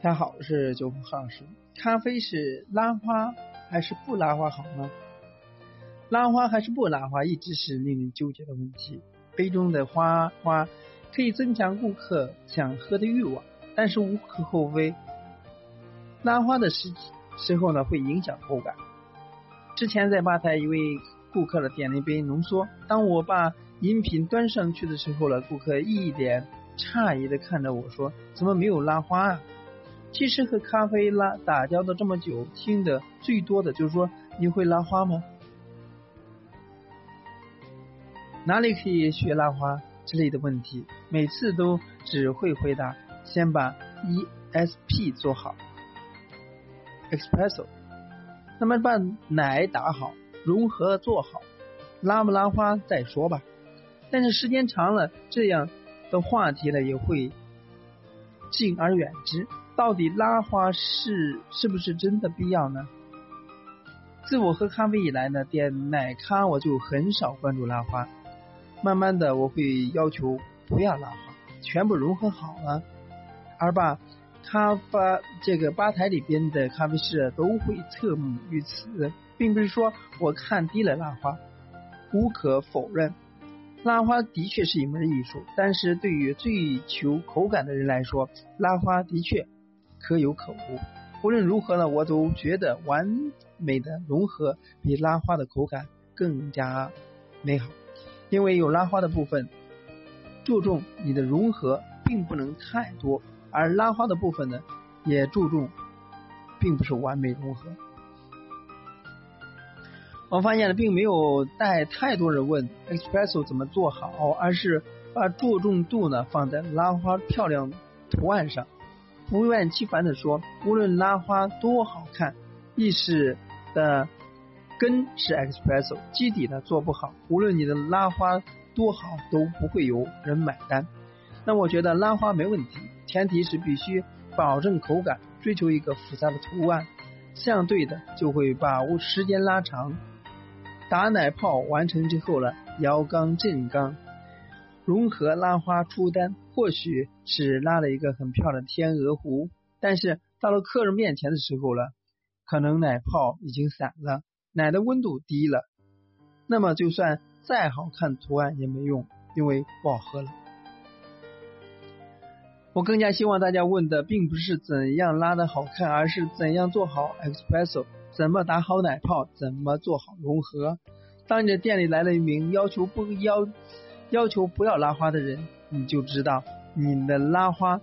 大家好，我是九峰老师。咖啡是拉花还是不拉花好呢？拉花还是不拉花，一直是令人纠结的问题。杯中的花花可以增强顾客想喝的欲望，但是无可厚非，拉花的时时候呢，会影响口感。之前在吧台，一位顾客的点了一杯浓缩，当我把饮品端上去的时候呢，顾客一脸诧异的看着我说：“怎么没有拉花啊？”其实和咖啡拉打交道这么久，听的最多的就是说：“你会拉花吗？哪里可以学拉花之类的问题？”每次都只会回答：“先把 ESP 做好，Espresso。那么把奶打好，融合做好，拉不拉花再说吧。”但是时间长了，这样的话题呢也会敬而远之。到底拉花是是不是真的必要呢？自我喝咖啡以来呢，点奶咖我就很少关注拉花。慢慢的，我会要求不要拉花，全部融合好了，而把咖啡这个吧台里边的咖啡师都会侧目于此，并不是说我看低了拉花，无可否认。拉花的确是一门艺术，但是对于追求口感的人来说，拉花的确。可有可无，无论如何呢，我都觉得完美的融合比拉花的口感更加美好。因为有拉花的部分，注重你的融合并不能太多，而拉花的部分呢，也注重并不是完美融合。我发现了，并没有带太多人问 espresso 怎么做好，而是把注重度呢放在拉花漂亮图案上。不厌其烦的说，无论拉花多好看，意式的根是 espresso，基底呢做不好，无论你的拉花多好，都不会有人买单。那我觉得拉花没问题，前提是必须保证口感，追求一个复杂的图案，相对的就会把时间拉长。打奶泡完成之后呢，摇缸震缸。融合拉花出单，或许是拉了一个很漂亮的天鹅湖，但是到了客人面前的时候了，可能奶泡已经散了，奶的温度低了，那么就算再好看图案也没用，因为不好喝了。我更加希望大家问的并不是怎样拉的好看，而是怎样做好 espresso，怎么打好奶泡，怎么做好融合。当你的店里来了一名要求不要。要求不要拉花的人，你就知道你的拉花